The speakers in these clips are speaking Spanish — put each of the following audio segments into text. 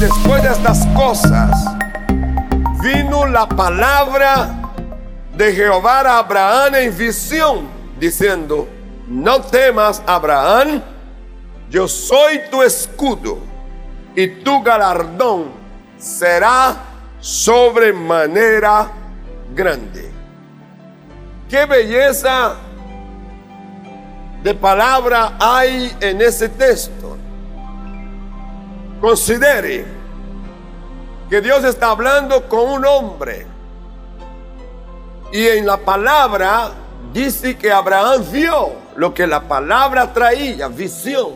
después de estas cosas, vino la palabra de Jehová a Abraham en visión, diciendo, no temas, Abraham, yo soy tu escudo y tu galardón será sobremanera grande. Qué belleza de palabra hay en ese texto. Considere que Dios está hablando con un hombre. Y en la palabra dice que Abraham vio lo que la palabra traía, visión.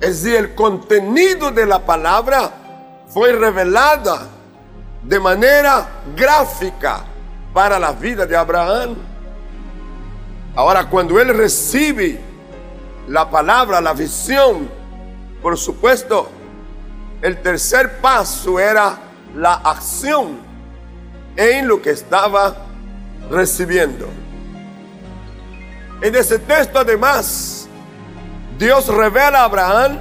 Es decir, el contenido de la palabra fue revelada de manera gráfica para la vida de Abraham. Ahora, cuando él recibe la palabra, la visión, por supuesto, el tercer paso era la acción en lo que estaba recibiendo. En ese texto además, Dios revela a Abraham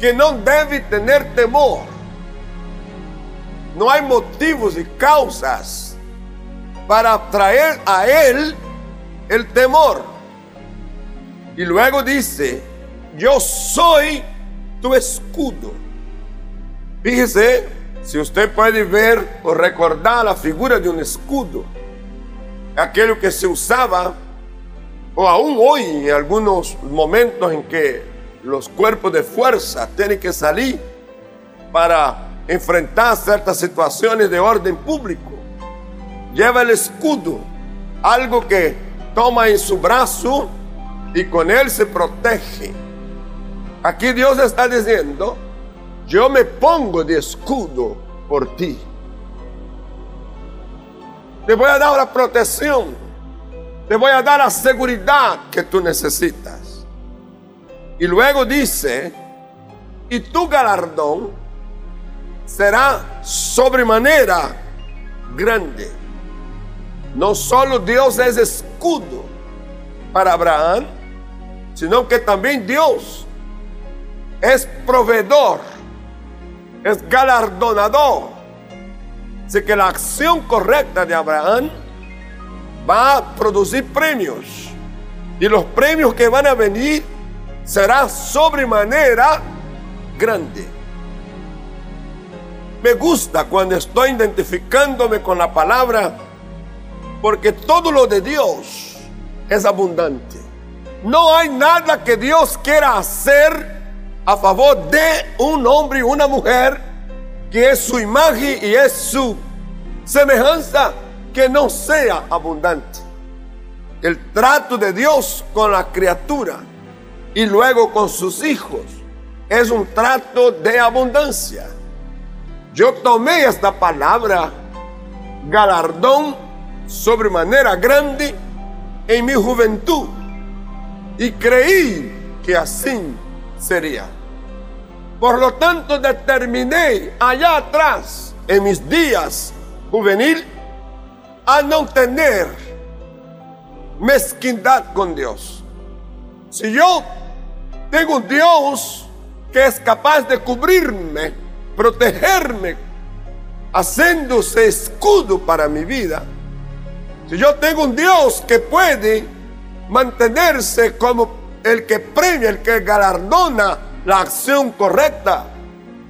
que no debe tener temor. No hay motivos y causas para traer a él el temor. Y luego dice, yo soy tu escudo. Fíjese, si usted puede ver o recordar la figura de un escudo, aquello que se usaba, o aún hoy en algunos momentos en que los cuerpos de fuerza tienen que salir para enfrentar ciertas situaciones de orden público. Lleva el escudo, algo que toma en su brazo y con él se protege. Aquí Dios está diciendo, yo me pongo de escudo por ti. Te voy a dar la protección. Te voy a dar la seguridad que tú necesitas. Y luego dice, y tu galardón será sobremanera grande. No solo Dios es escudo para Abraham, sino que también Dios es proveedor, es galardonador. Así que la acción correcta de Abraham va a producir premios. Y los premios que van a venir será sobremanera grande. Me gusta cuando estoy identificándome con la palabra, porque todo lo de Dios es abundante. No hay nada que Dios quiera hacer a favor de un hombre y una mujer que es su imagen y es su semejanza que no sea abundante. El trato de Dios con la criatura y luego con sus hijos es un trato de abundancia. Yo tomé esta palabra galardón sobremanera grande en mi juventud y creí que así sería. Por lo tanto, determiné allá atrás, en mis días juvenil, a no tener mezquindad con Dios. Si yo tengo un Dios que es capaz de cubrirme, protegerme, haciéndose escudo para mi vida, si yo tengo un Dios que puede mantenerse como el que premia, el que galardona la acción correcta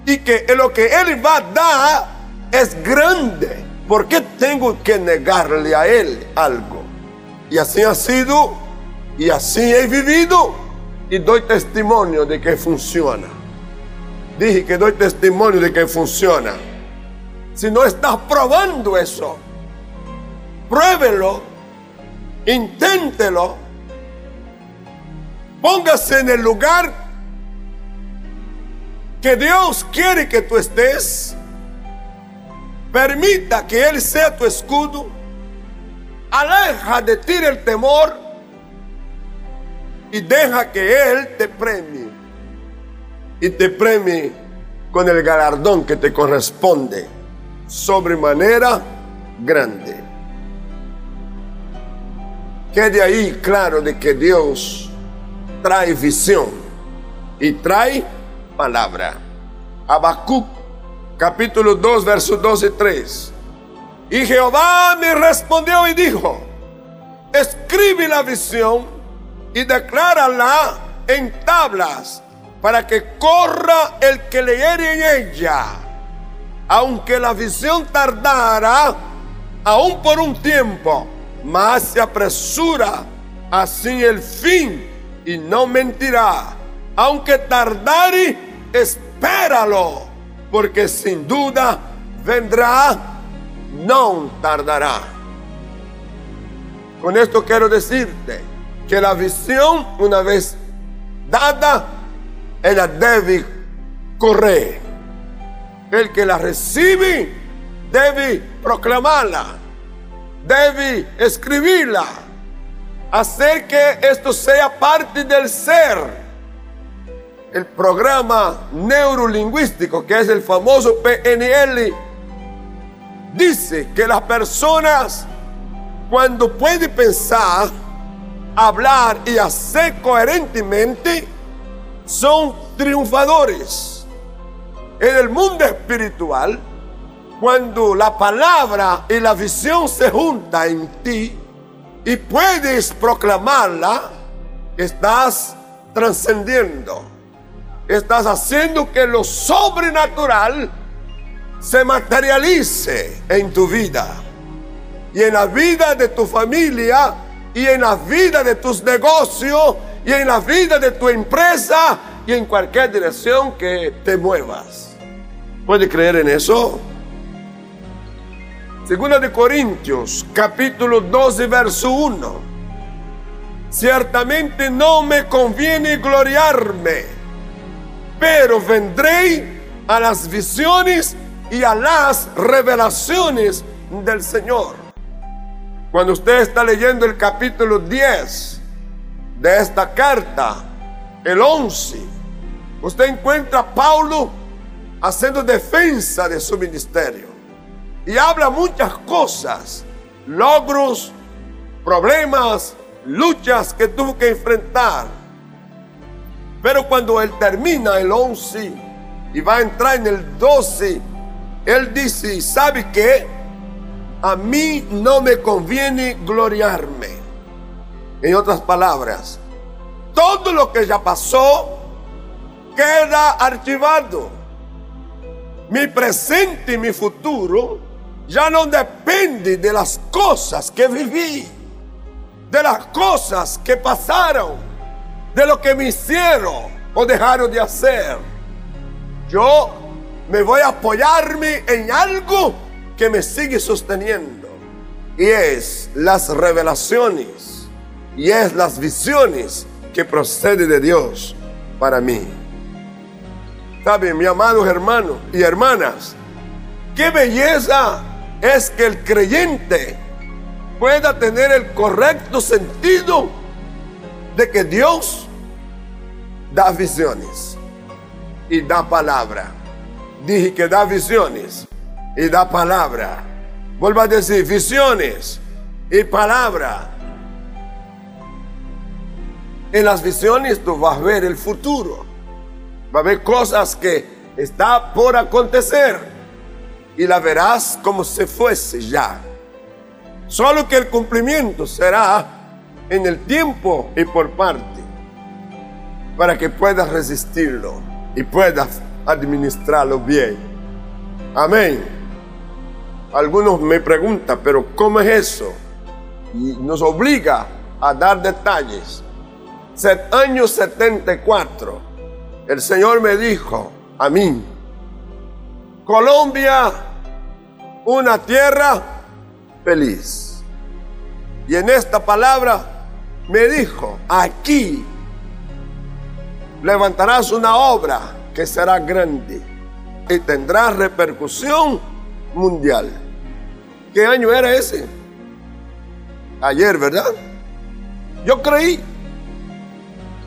y que lo que Él va a dar es grande, ¿por qué tengo que negarle a Él algo? Y así ha sido y así he vivido y doy testimonio de que funciona. Dije que doy testimonio de que funciona. Si no estás probando eso, pruébelo, inténtelo, póngase en el lugar que Dios quiere que tú estés. Permita que Él sea tu escudo. Aleja de ti el temor y deja que Él te premie. Y te premie con el galardón que te corresponde sobremanera grande. Quede ahí claro de que Dios trae visión y trae palabra. Habacuc capítulo 2 versos 2 y 3. Y Jehová me respondió y dijo, escribe la visión y declárala en tablas para que corra el que leyere en ella. Aunque la visión tardara, aún por un tiempo, más se apresura así el fin y no mentirá. Aunque tardare, espéralo, porque sin duda vendrá, no tardará. Con esto quiero decirte que la visión, una vez dada, ella debe correr. El que la recibe debe proclamarla, debe escribirla, hacer que esto sea parte del ser. El programa neurolingüístico, que es el famoso PNL, dice que las personas, cuando pueden pensar, hablar y hacer coherentemente, son triunfadores. En el mundo espiritual, cuando la palabra y la visión se juntan en ti y puedes proclamarla, estás trascendiendo. Estás haciendo que lo sobrenatural se materialice en tu vida y en la vida de tu familia y en la vida de tus negocios y en la vida de tu empresa y en cualquier dirección que te muevas. ¿Puede creer en eso? Segunda de Corintios, capítulo 12, verso 1. Ciertamente no me conviene gloriarme, pero vendré a las visiones y a las revelaciones del Señor. Cuando usted está leyendo el capítulo 10 de esta carta, el 11, usted encuentra a Pablo haciendo defensa de su ministerio. Y habla muchas cosas, logros, problemas, luchas que tuvo que enfrentar. Pero cuando él termina el 11 y va a entrar en el 12, él dice, ¿sabe qué? a mí no me conviene gloriarme. En otras palabras, todo lo que ya pasó queda archivado. Mi presente y mi futuro ya no depende de las cosas que viví, de las cosas que pasaron, de lo que me hicieron o dejaron de hacer. Yo me voy a apoyarme en algo que me sigue sosteniendo. Y es las revelaciones y es las visiones que procede de Dios para mí. ¿Saben, mi amados hermanos y hermanas? Qué belleza es que el creyente pueda tener el correcto sentido de que Dios da visiones y da palabra. Dije que da visiones y da palabra. Vuelva a decir visiones y palabra. En las visiones tú vas a ver el futuro. Va a ver cosas que está por acontecer y la verás como si fuese ya. Solo que el cumplimiento será en el tiempo y por parte para que puedas resistirlo y puedas administrarlo bien. Amén. Algunos me preguntan, pero ¿cómo es eso? Y nos obliga a dar detalles. Año 74, el Señor me dijo a mí, Colombia, una tierra feliz. Y en esta palabra me dijo, aquí levantarás una obra que será grande y tendrá repercusión mundial. ¿Qué año era ese? Ayer, ¿verdad? Yo creí.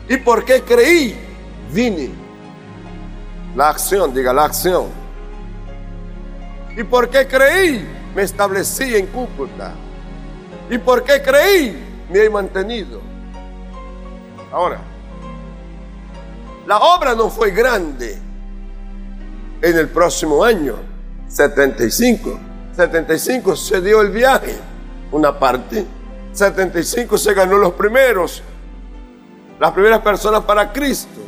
¿Y por qué creí? Vine. La acción, diga la acción. ¿Y por qué creí? Me establecí en Cúcuta. ¿Y por qué creí? Me he mantenido. Ahora, la obra no fue grande. En el próximo año, 75, 75 se dio el viaje, una parte. 75 se ganó los primeros, las primeras personas para Cristo.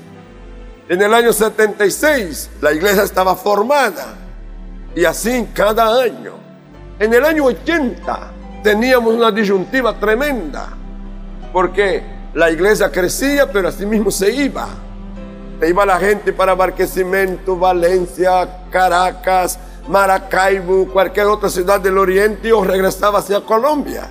En el año 76 la iglesia estaba formada y así cada año. En el año 80 teníamos una disyuntiva tremenda porque la iglesia crecía pero así mismo se iba. Se iba la gente para Barquisimeto, Valencia, Caracas, Maracaibo, cualquier otra ciudad del oriente o regresaba hacia Colombia.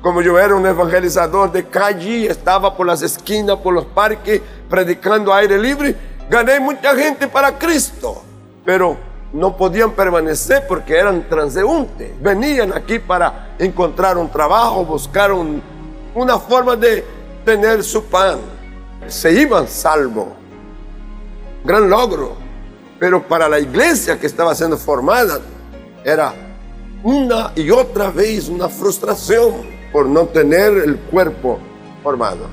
Como yo era un evangelizador de calle, estaba por las esquinas, por los parques, predicando aire libre, gané mucha gente para Cristo. Pero no podían permanecer porque eran transeúntes. Venían aquí para encontrar un trabajo, buscar una forma de tener su pan. Se iban salvo. Gran logro. Pero para la iglesia que estaba siendo formada era una y otra vez una frustración por no tener el cuerpo formado.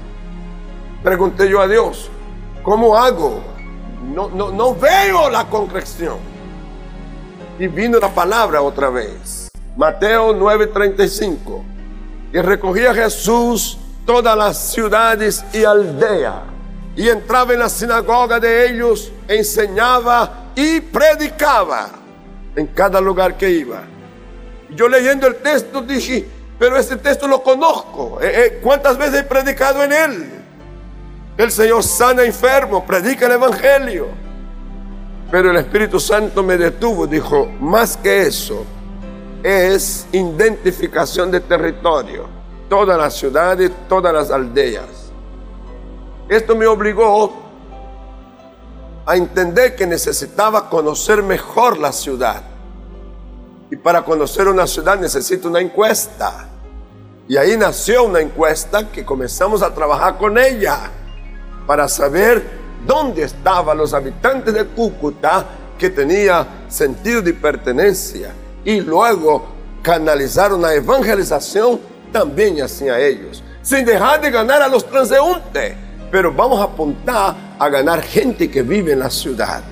Pregunté yo a Dios, ¿cómo hago? No, no, no veo la concreción. Y vino la palabra otra vez. Mateo 9:35. Y recogía Jesús todas las ciudades y aldeas. Y entraba en la sinagoga de ellos, enseñaba y predicaba en cada lugar que iba. Yo leyendo el texto dije, pero ese texto lo conozco. Eh, eh, ¿Cuántas veces he predicado en él? El Señor sana enfermo, predica el Evangelio. Pero el Espíritu Santo me detuvo, dijo, más que eso, es identificación de territorio. Todas las ciudades, todas las aldeas. Esto me obligó a entender que necesitaba conocer mejor la ciudad. Y para conocer una ciudad necesito una encuesta. Y ahí nació una encuesta que comenzamos a trabajar con ella para saber dónde estaban los habitantes de Cúcuta que tenía sentido de pertenencia y luego canalizar una evangelización también hacia ellos, sin dejar de ganar a los transeúntes, pero vamos a apuntar a ganar gente que vive en la ciudad.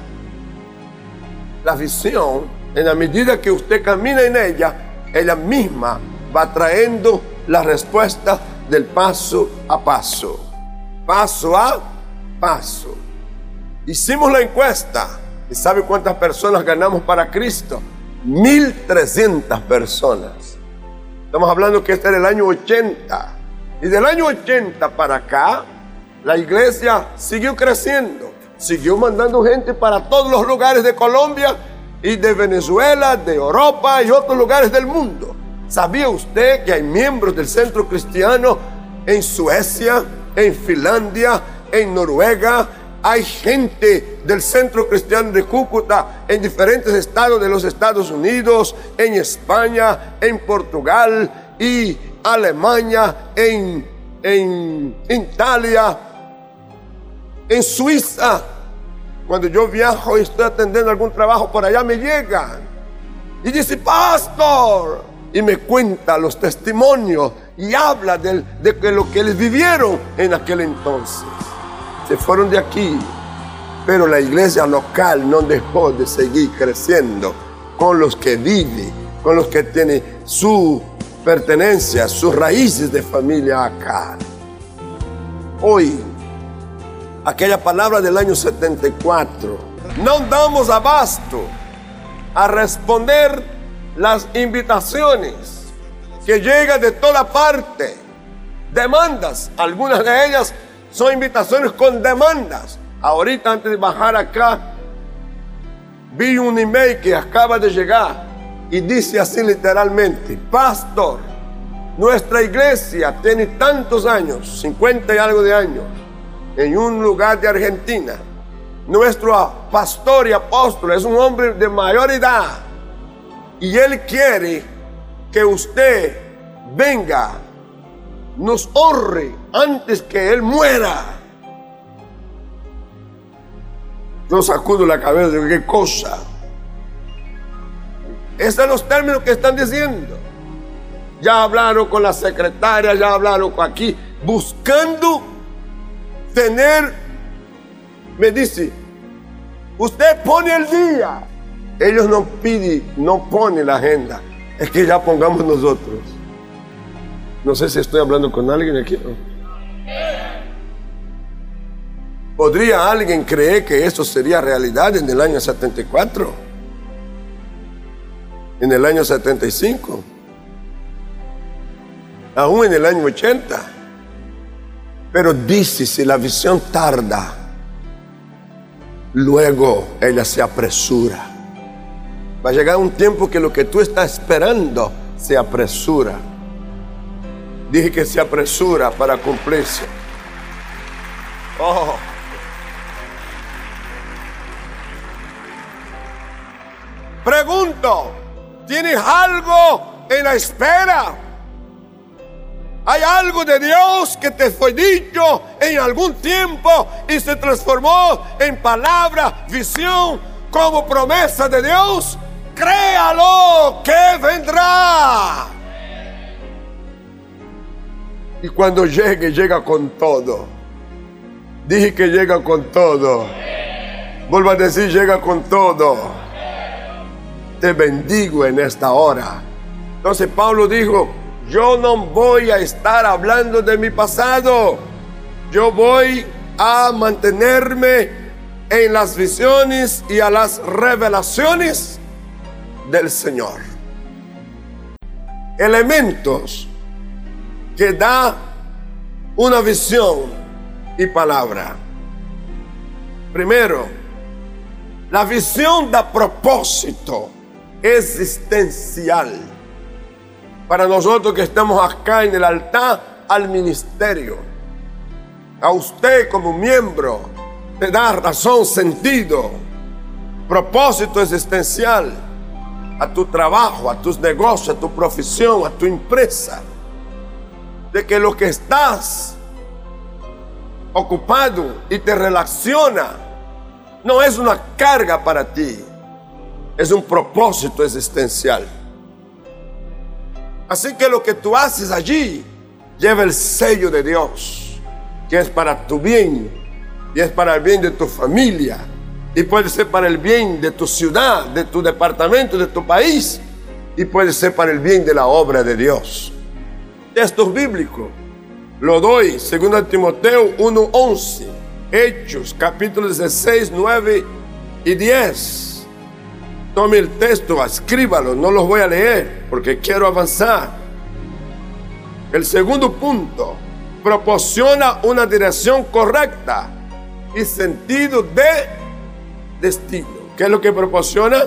La visión, en la medida que usted camina en ella, ella misma va trayendo la respuesta del paso a paso. Paso a paso. Hicimos la encuesta. ¿Y sabe cuántas personas ganamos para Cristo? 1300 personas. Estamos hablando que este era el año 80. Y del año 80 para acá, la iglesia siguió creciendo. Siguió mandando gente para todos los lugares de Colombia y de Venezuela, de Europa y otros lugares del mundo. ¿Sabía usted que hay miembros del centro cristiano en Suecia, en Finlandia, en Noruega? Hay gente del centro cristiano de Cúcuta en diferentes estados de los Estados Unidos, en España, en Portugal y Alemania, en, en Italia, en Suiza. Cuando yo viajo y estoy atendiendo algún trabajo por allá, me llegan y dice, pastor, y me cuenta los testimonios y habla de, de lo que ellos vivieron en aquel entonces. Se fueron de aquí, pero la iglesia local no dejó de seguir creciendo con los que viven, con los que tienen su pertenencia, sus raíces de familia acá. Hoy, aquella palabra del año 74, no damos abasto a responder las invitaciones que llegan de toda parte, demandas, algunas de ellas son invitaciones con demandas. Ahorita antes de bajar acá, vi un email que acaba de llegar y dice así literalmente, pastor, nuestra iglesia tiene tantos años, 50 y algo de años, en un lugar de Argentina. Nuestro pastor y apóstol es un hombre de mayor edad y Él quiere que usted venga, nos honre antes que Él muera. No sacudo la cabeza de qué cosa. Esos son los términos que están diciendo. Ya hablaron con la secretaria, ya hablaron con aquí, buscando tener me dice, usted pone el día. Ellos no piden, no ponen la agenda. Es que ya pongamos nosotros. No sé si estoy hablando con alguien aquí. ¿Podría alguien creer que eso sería realidad en el año 74? En el año 75? Aún en el año 80? Pero dice, si la visión tarda, luego ella se apresura. Va a llegar un tiempo que lo que tú estás esperando se apresura. Dije que se apresura para cumplirse. Oh. Pregunto, ¿tienes algo en la espera? Hay algo de Dios que te fue dicho en algún tiempo y se transformó en palabra, visión, como promesa de Dios. Créalo que vendrá. Y cuando llegue, llega con todo. Dije que llega con todo. Vuelvo a decir, llega con todo. Te bendigo en esta hora. Entonces Pablo dijo, yo no voy a estar hablando de mi pasado. Yo voy a mantenerme en las visiones y a las revelaciones del Señor. Elementos que da una visión y palabra. Primero, la visión da propósito existencial para nosotros que estamos acá en el altar al ministerio. A usted como miembro te da razón, sentido, propósito existencial a tu trabajo, a tus negocios, a tu profesión, a tu empresa. De que lo que estás ocupado y te relaciona no es una carga para ti, es un propósito existencial. Así que lo que tú haces allí lleva el sello de Dios, que es para tu bien y es para el bien de tu familia y puede ser para el bien de tu ciudad, de tu departamento, de tu país y puede ser para el bien de la obra de Dios. Esto es bíblico. Lo doy, 2 Timoteo 1:11, Hechos, capítulos 16, 9 y 10. Tome el texto, escríbalo, no los voy a leer porque quiero avanzar. El segundo punto, proporciona una dirección correcta y sentido de destino. ¿Qué es lo que proporciona?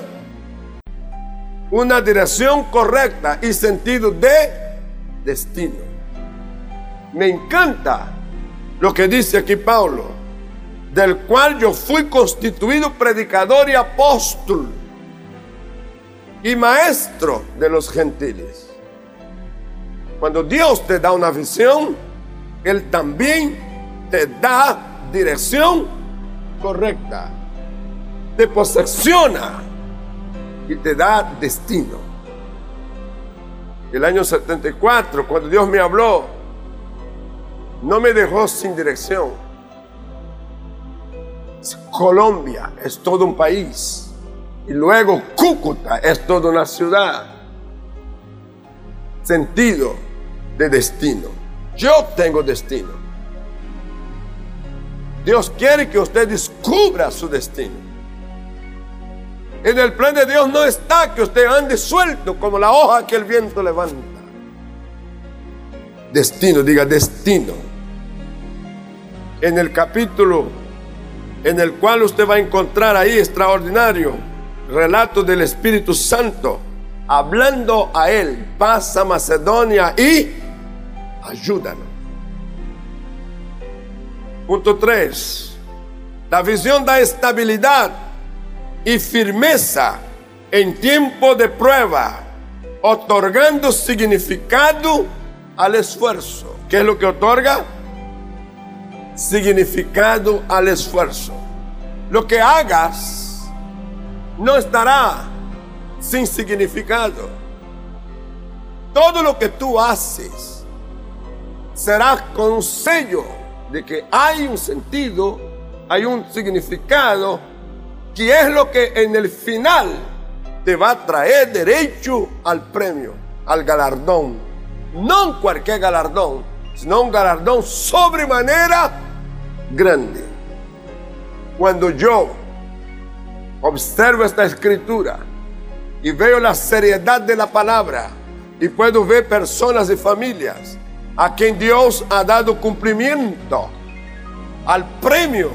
Una dirección correcta y sentido de destino. Me encanta lo que dice aquí Pablo, del cual yo fui constituido predicador y apóstol y maestro de los gentiles. Cuando Dios te da una visión, Él también te da dirección correcta. Te posesiona y te da destino. El año 74, cuando Dios me habló, no me dejó sin dirección. Colombia es todo un país y luego Cúcuta es toda una ciudad. Sentido de destino. Yo tengo destino. Dios quiere que usted descubra su destino. En el plan de Dios no está que usted ande suelto como la hoja que el viento levanta. Destino, diga destino. En el capítulo en el cual usted va a encontrar ahí extraordinario relato del Espíritu Santo, hablando a él, pasa Macedonia y ayúdanos. Punto 3. La visión da estabilidad y firmeza en tiempo de prueba, otorgando significado al esfuerzo. ¿Qué es lo que otorga? Significado al esfuerzo. Lo que hagas no estará sin significado. Todo lo que tú haces será con sello de que hay un sentido hay un significado que es lo que en el final te va a traer derecho al premio, al galardón. No cualquier galardón, sino un galardón sobremanera grande. Cuando yo observo esta escritura y veo la seriedad de la palabra y puedo ver personas y familias a quien Dios ha dado cumplimiento al premio,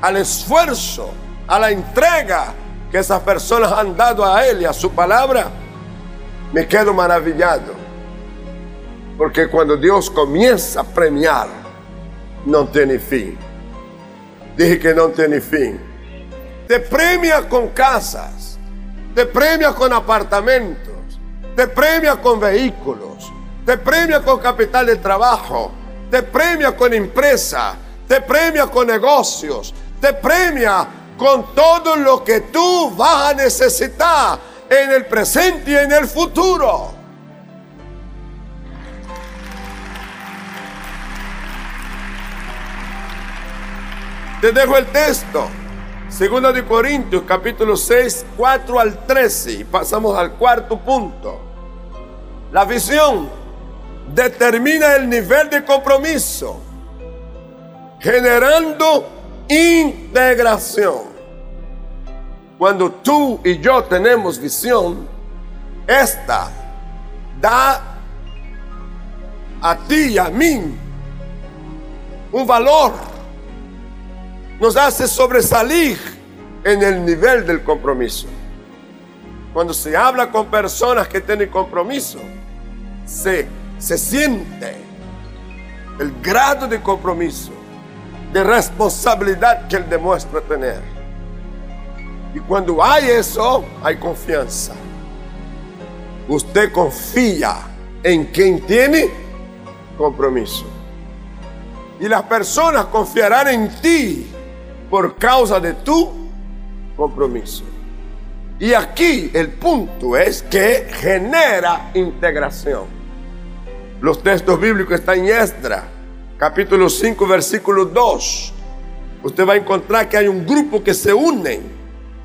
al esfuerzo, a la entrega que esas personas han dado a Él y a su palabra, me quedo maravillado. Porque cuando Dios comienza a premiar, no tiene fin. Dije que no tiene fin. Te premia con casas, te premia con apartamentos, te premia con vehículos, te premia con capital de trabajo, te premia con empresa, te premia con negocios, te premia con todo lo que tú vas a necesitar en el presente y en el futuro. Te dejo el texto. Segundo de Corintios, capítulo 6, 4 al 13. Y pasamos al cuarto punto. La visión determina el nivel de compromiso, generando integración. Cuando tú y yo tenemos visión, esta da a ti y a mí un valor, nos hace sobresalir en el nivel del compromiso. Cuando se habla con personas que tienen compromiso, se, se siente el grado de compromiso, de responsabilidad que él demuestra tener. Y cuando hay eso, hay confianza. Usted confía en quien tiene compromiso. Y las personas confiarán en ti por causa de tu compromiso. Y aquí el punto es que genera integración. Los textos bíblicos están en Esdra, capítulo 5, versículo 2. Usted va a encontrar que hay un grupo que se unen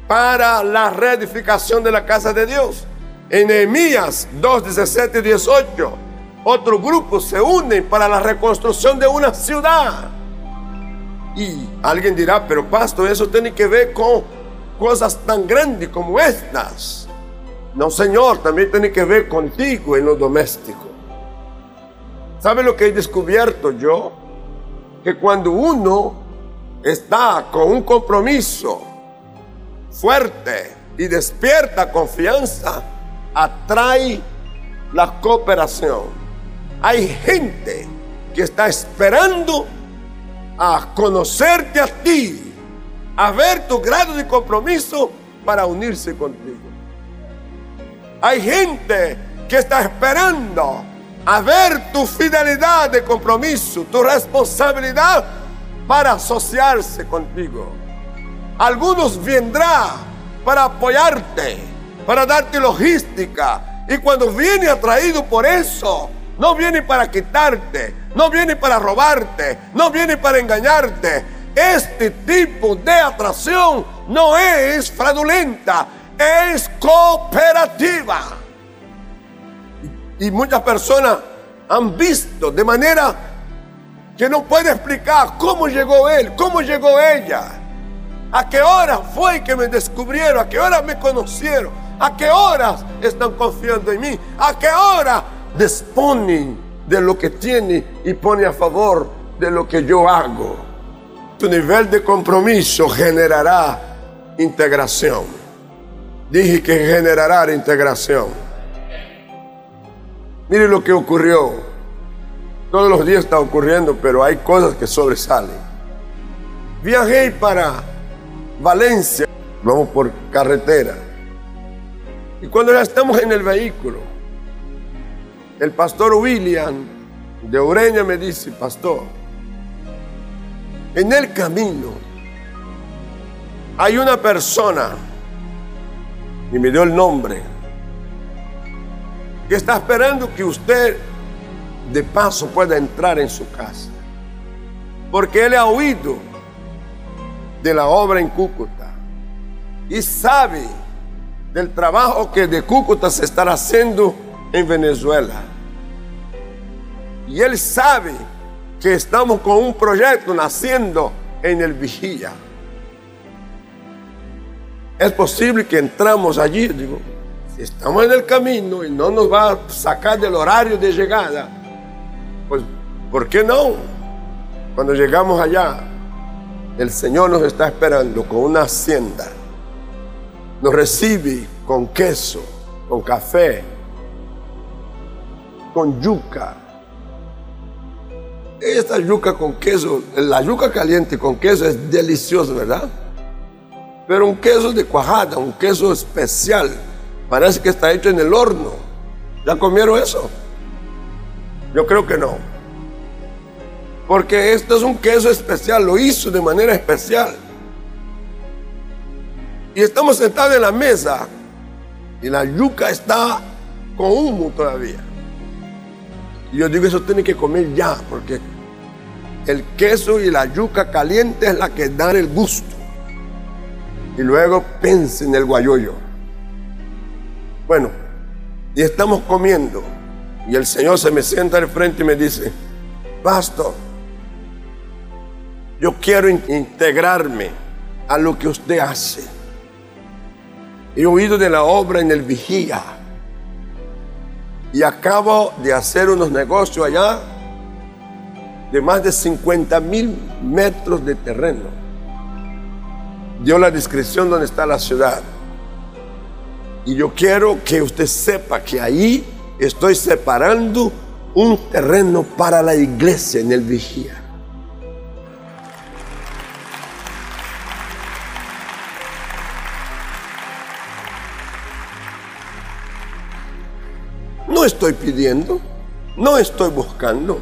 para la reedificación de la casa de Dios. En Nehemías 2, 17 y 18, otro grupo se unen para la reconstrucción de una ciudad. Y alguien dirá, pero pastor, eso tiene que ver con cosas tan grandes como estas. No, Señor, también tiene que ver contigo en lo doméstico. ¿Sabe lo que he descubierto yo? Que cuando uno está con un compromiso fuerte y despierta confianza, atrae la cooperación. Hay gente que está esperando a conocerte a ti a ver tu grado de compromiso para unirse contigo. Hay gente que está esperando a ver tu fidelidad de compromiso, tu responsabilidad para asociarse contigo. Algunos vendrán para apoyarte, para darte logística. Y cuando viene atraído por eso, no viene para quitarte, no viene para robarte, no viene para engañarte este tipo de atracción no es fraudulenta, es cooperativa. Y muchas personas han visto de manera que no puede explicar cómo llegó él, cómo llegó ella, a qué hora fue que me descubrieron, a qué hora me conocieron, a qué horas están confiando en mí, a qué hora disponen de lo que tiene y pone a favor de lo que yo hago tu nivel de compromiso generará integración. Dije que generará integración. Mire lo que ocurrió. Todos los días está ocurriendo, pero hay cosas que sobresalen. Viajé para Valencia, vamos por carretera. Y cuando ya estamos en el vehículo, el pastor William de Ureña me dice, pastor, en el camino hay una persona, y me dio el nombre, que está esperando que usted de paso pueda entrar en su casa. Porque él ha oído de la obra en Cúcuta y sabe del trabajo que de Cúcuta se estará haciendo en Venezuela. Y él sabe que estamos con un proyecto naciendo en el Vigía. Es posible que entramos allí, digo, estamos en el camino y no nos va a sacar del horario de llegada, pues, ¿por qué no? Cuando llegamos allá, el Señor nos está esperando con una hacienda. Nos recibe con queso, con café, con yuca. Esta yuca con queso, la yuca caliente con queso es deliciosa, ¿verdad? Pero un queso de cuajada, un queso especial, parece que está hecho en el horno. ¿Ya comieron eso? Yo creo que no. Porque esto es un queso especial, lo hizo de manera especial. Y estamos sentados en la mesa y la yuca está con humo todavía. Y yo digo, eso tiene que comer ya, porque el queso y la yuca caliente es la que dan el gusto. Y luego pense en el guayoyo. Bueno, y estamos comiendo. Y el Señor se me sienta al frente y me dice, pastor, yo quiero integrarme a lo que usted hace. He oído de la obra en el vigía y acabo de hacer unos negocios allá de más de 50 mil metros de terreno. Dio la descripción donde está la ciudad. Y yo quiero que usted sepa que ahí estoy separando un terreno para la iglesia en el vigía. No estoy pidiendo, no estoy buscando.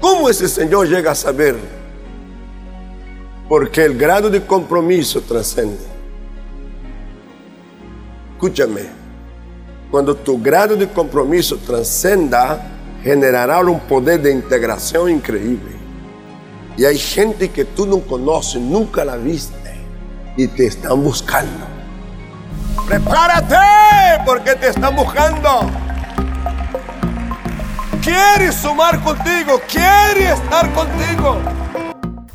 ¿Cómo ese Señor llega a saber? Porque el grado de compromiso trascende. Escúchame, cuando tu grado de compromiso trascenda, generará un poder de integración increíble. Y hay gente que tú no conoces, nunca la viste, y te están buscando. Prepárate porque te están buscando. Quiere sumar contigo, quiere estar contigo.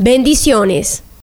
Bendiciones.